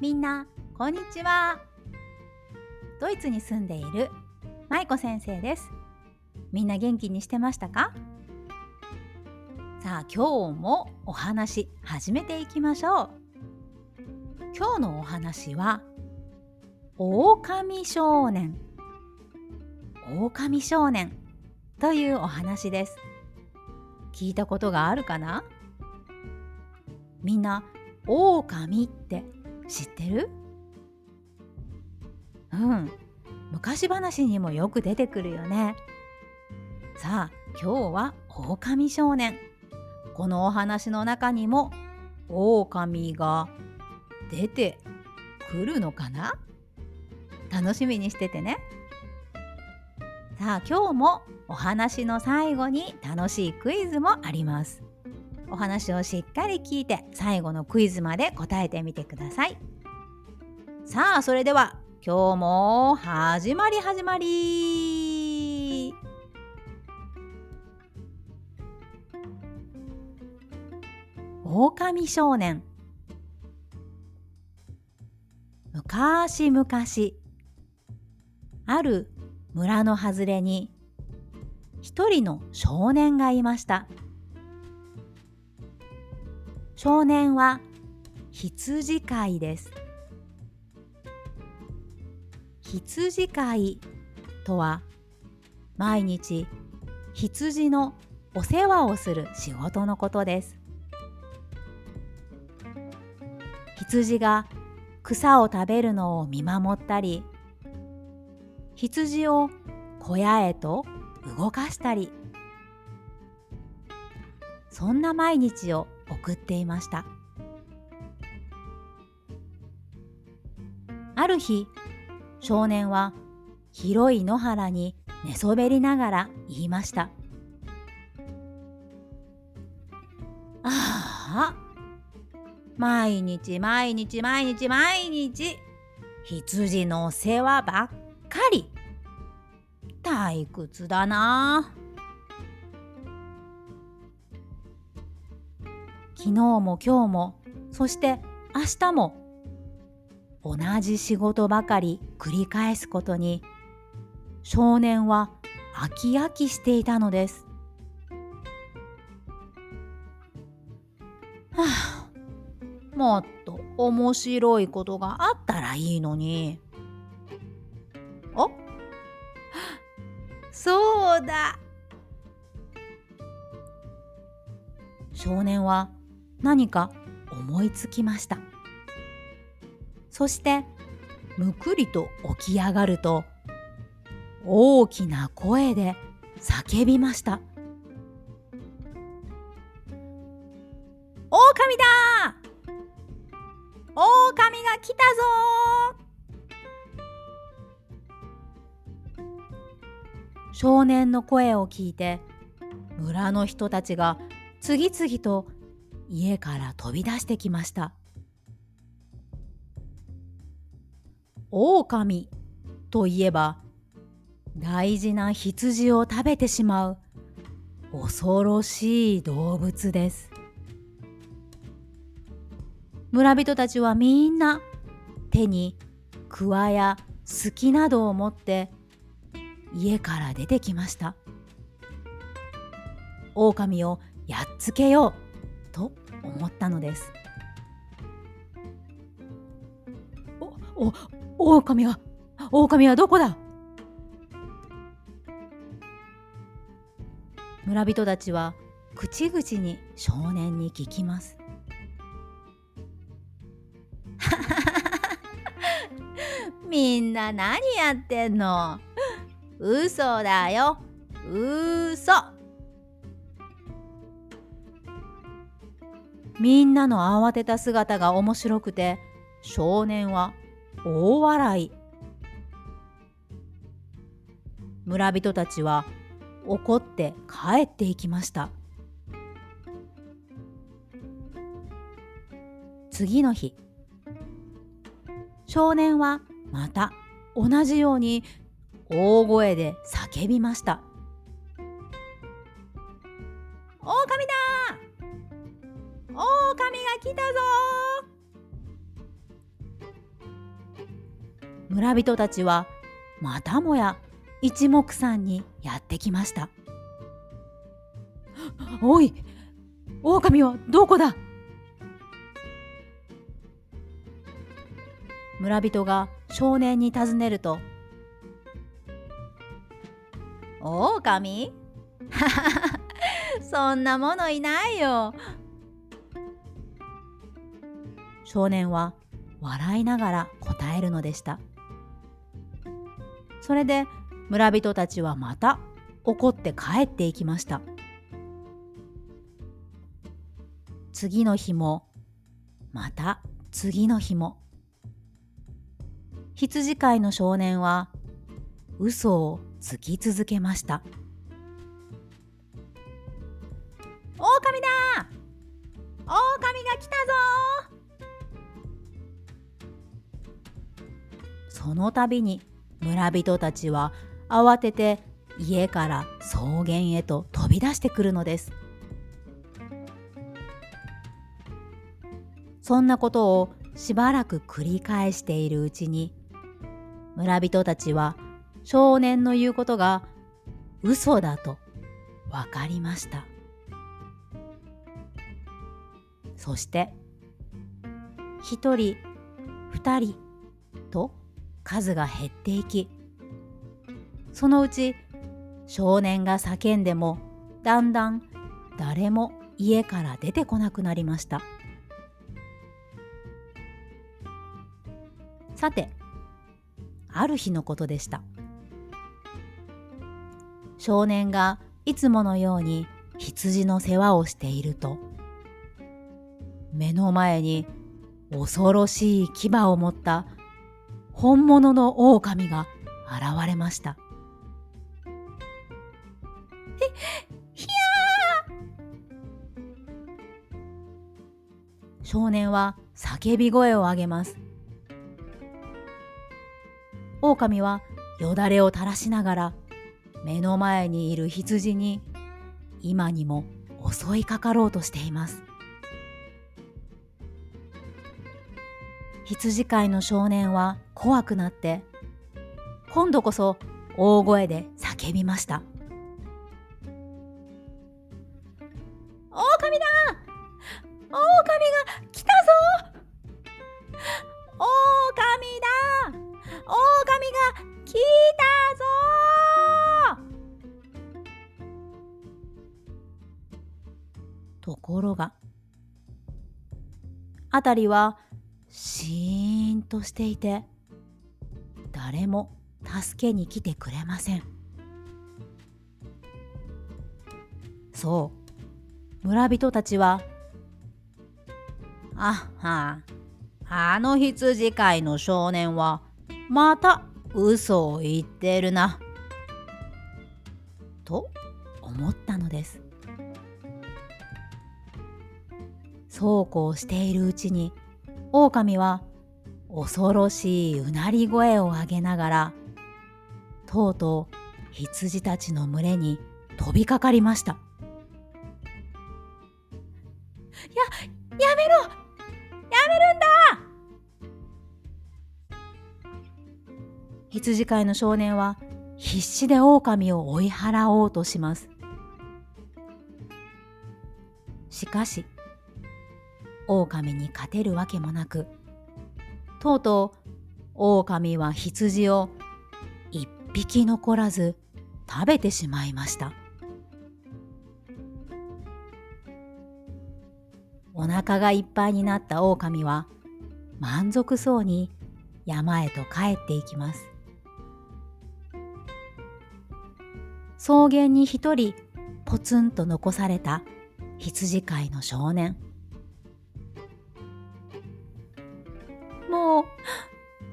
みんなこんにちは。ドイツに住んでいる舞子先生です。みんな元気にしてましたか？さあ今日もお話始めていきましょう。今日のお話は狼少年。狼少年というお話です。聞いたことがあるかな？みんな狼って知ってる？うん。昔話にもよく出てくるよね。さあ今日は狼少年。このお話の中にも狼が出てくるのかな？楽しみにしててね。さあ今日もお話の最後に楽しいクイズもあります。お話をしっかり聞いて最後のクイズまで答えてみてください。さあそれでは今日も始まり始まり。狼少年。昔々ある村の外れに一人の少年がいました。少年は羊飼いです。羊飼いとは毎日羊のお世話をする仕事のことです。羊が草を食べるのを見守ったり羊を小屋へと動かしたりそんな毎日を送っていました。ある日少年は広い野原に寝そべりながら言いました「ああ毎日毎日毎日毎日羊の世話ばっかり。退屈だな。昨日も今日もそして明日も同じ仕事ばかり繰り返すことに少年は飽き飽きしていたのです。はあ、もっと面白いことがあったらいいのに。あ？そうだ少年は何か思いつきました。そしてむくりと起き上がると大きな声で叫びました「狼だ狼が来たぞ!」少年の声を聞いて村の人たちが次々と家から飛び出してきました。狼といえば大事な羊を食べてしまう恐ろしい動物です。村人たちはみんな手に桑やすきなどを持って家から出てきました。狼をやっつけようと思ったのです。おお狼は狼はどこだ？村人たちは口々に少年に聞きます。みんな何やってんの？嘘だよ。嘘。みんなの慌てた姿が面白くて少年は大笑い。村人たちは怒って帰っていきました。次の日少年はまた同じように大声で叫びました「狼だ！狼が来たぞ!」村人たちはまたもや一目散にやってきました。おい狼はどこだ？村人が少年に尋ねると「狼？そんなものいないよ」少年は笑いながら答えるのでした。それで村人たちはまた怒って帰っていきました。次の日もまた次の日も。羊飼いの少年は嘘をつき続けました。狼だ！狼が来たぞ！その度に村人たちは慌てて家から草原へと飛び出してくるのです。そんなことをしばらく繰り返しているうちに村人たちは少年の言うことが嘘だと分かりました。そして一人二人と数が減っていきそのうち少年が叫んでもだんだん誰も家から出てこなくなりました。さてある日のことでした。少年がいつものように羊の世話をしていると目の前に恐ろしい牙を持った本物の狼が現れました。え、ひゃー少年は叫び声を上げます。狼はよだれを垂らしながら目の前にいる羊に今にも襲いかかろうとしています。羊飼いの少年は怖くなって今度こそ大声で叫びました「狼だ！狼が来たぞ！狼だ！狼が来たぞ!」ところが辺りはシーンとしていて誰も助けに来てくれません。そう。村人たちは「あっはあの羊飼いの少年はまた嘘を言ってるな」と思ったのです。そうこうしているうちに狼は恐ろしいうなり声を上げながらとうとう羊たちの群れに飛びかかりました。ややめろ！やめるんだ！羊飼いの少年は必死で狼を追い払おうとします。しかし狼に勝てるわけもなくとうとう狼は羊を一匹残らず食べてしまいました。お腹がいっぱいになった狼は満足そうに山へと帰っていきます。草原に一人ポツンと残された羊飼いの少年。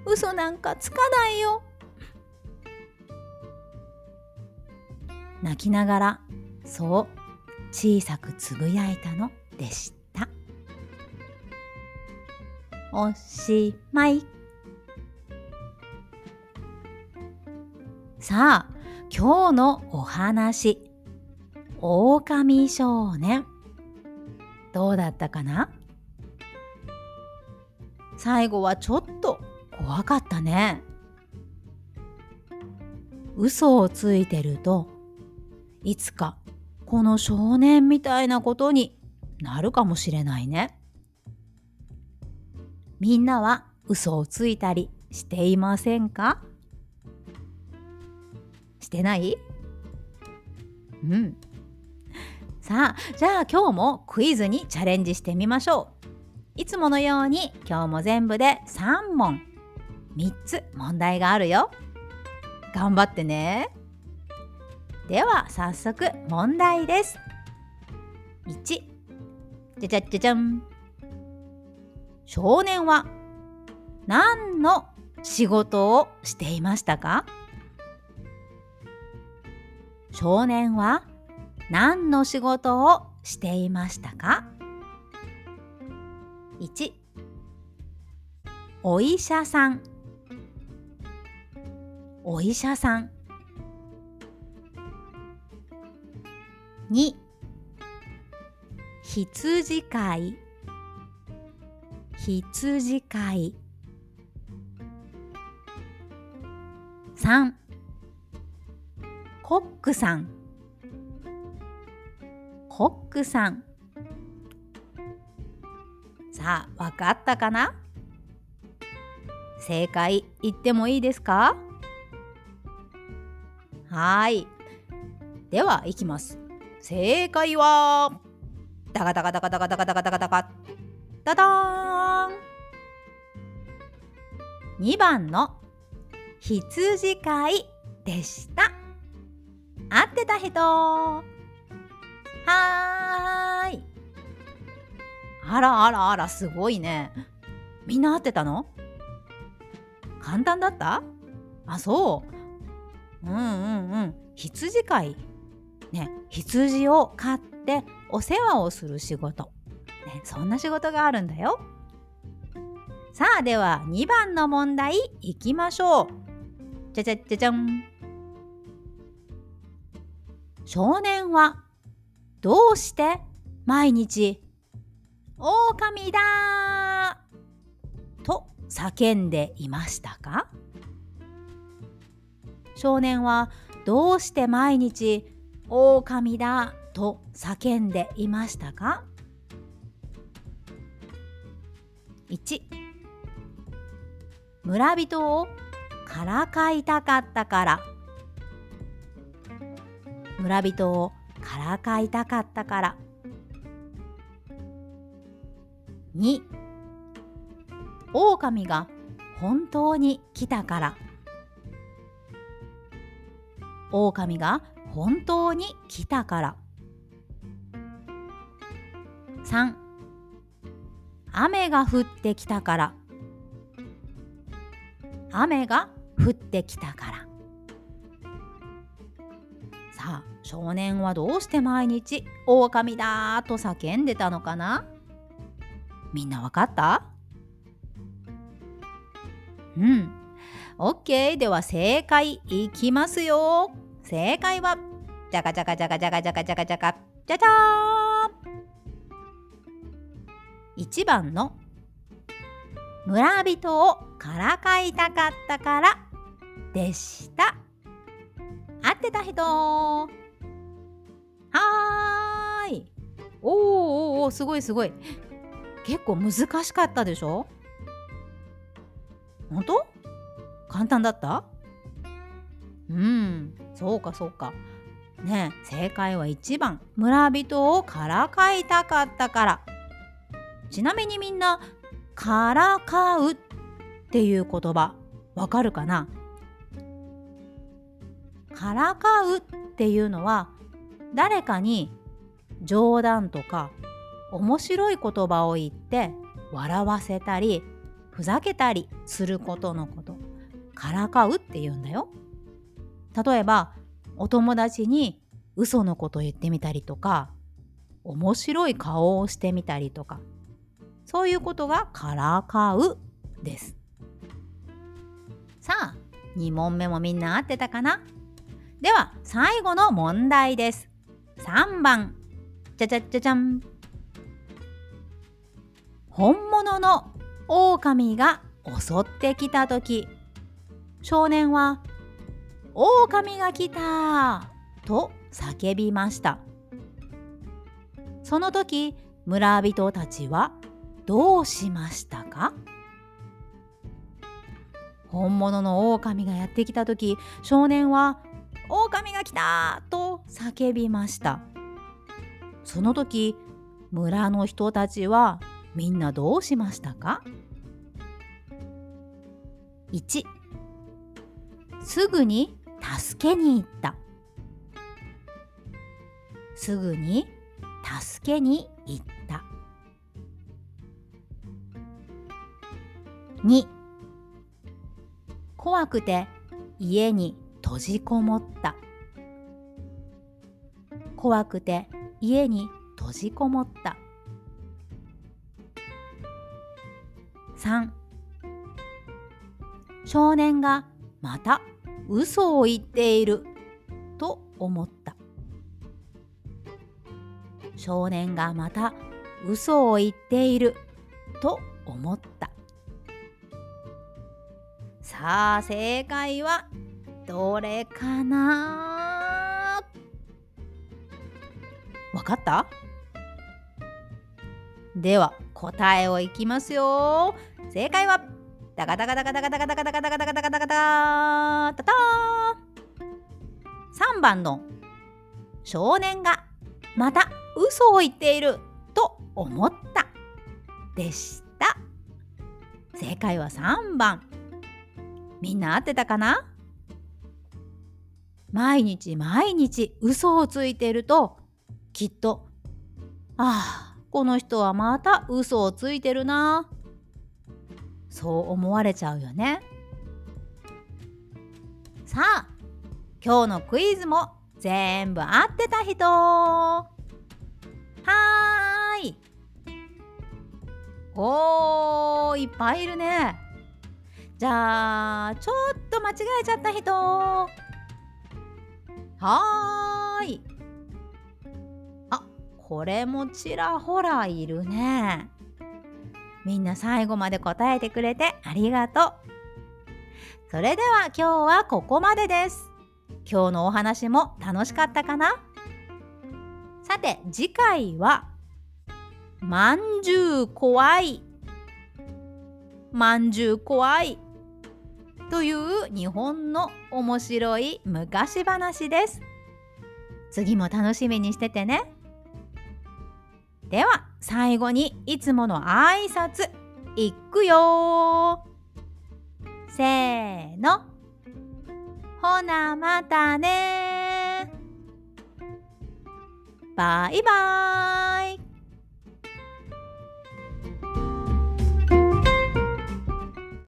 嘘なんかつかないよ。泣きながらそう小さくつぶやいたのでした。おしまい。さあ今日のお話。狼少年。どうだったかな？最後はちょっと怖かったね。嘘をついてるといつかこの少年みたいなことになるかもしれないね。みんなは嘘をついたりしていませんか？してない？うん。さあ、じゃあ今日もクイズにチャレンジしてみましょう。いつものように今日も全部で3問、3つ問題があるよ。頑張ってね。では早速問題です。1じゃじゃじゃじゃん少年は何の仕事をしていましたか？少年は何の仕事をしていましたか？?1 お医者さん。お医者さん。2羊飼い。羊飼い。3コックさん。コックさん。さあわかったかな？正解言ってもいいですか？はい。ではいきます。正解はダガダガダガダガダガダガダガダガダダーン。2番の羊飼いでした。合ってた人。はーい。あらあらあらすごいね。みんな合ってたの？簡単だった？あそう。うんうんうん。羊飼い。ね羊を飼ってお世話をする仕事、ね、そんな仕事があるんだよ。さあでは2番の問題いきましょう。じゃじゃじゃじゃん少年はどうして毎日「狼だ!」と叫んでいましたか？少年はどうして毎日「狼だ!」と叫んでいましたか ?1 村人をからかいたかったから村人をからかいたかったから2狼が本当に来たから。狼が本当に来たから。3雨が降ってきたから。雨が降ってきたから。さあ少年はどうして毎日「狼だ!」と叫んでたのかな？みんなわかった？うん。OK では正解いきますよ。正解はじゃかじゃかじゃかじゃかじゃかじゃかじゃかじゃじゃーん1番の村人をからかいたかったからでした。合ってた人はーい。おーおーおーすごいすごい。結構難しかったでしょ？本当？簡単だった？うんそうかそうか。ね正解は1番。村人をからかいたかったから。ちなみにみんな「からかう」っていう言葉わかるかな？からかうっていうのは誰かに冗談とか面白い言葉を言って笑わせたりふざけたりすることのことからかうって言うんだよ。例えばお友達に嘘のこと言ってみたりとか面白い顔をしてみたりとかそういうことがからかうです。さあ、2問目もみんな合ってたかな？では、最後の問題です。3番。じゃじゃじゃじゃん。本物の狼が襲ってきた時少年は「狼が来た!」と叫びましたその時村人たちはどうしましたか？本物の狼がやってきた時少年は「狼が来た!」と叫びましたその時村の人たちはみんなどうしましたか？1すぐに助けに行った。すぐに助けに行った。2怖くて家に閉じこもった。怖くて家に閉じこもった。3少年がまた嘘を言っている。と思った。少年がまた嘘を言っている。と思った。さあ正解はどれかな？わかった？では答えをいきますよ。正解はダガダガダガダガダガダガダガダガダガダガダガダ3番の少年がまた嘘を言っていると思ったでした正解は3番みんな合ってたかな毎日毎日嘘をついているときっとああこの人はまた嘘をついてるなそう思われちゃうよね。さあ今日のクイズも全部合ってた人。はーい。おーいっぱいいるね。じゃあちょっと間違えちゃった人。はーい。あこれもちらほらいるね。みんな最後まで答えてくれてありがとう。それでは今日はここまでです。今日のお話も楽しかったかな？さて次回はまんじゅう怖いまんじゅう怖いという日本の面白い昔話です。次も楽しみにしててね。では最後にいつもの挨拶いくよせーの。ほなまたねバイバーイ。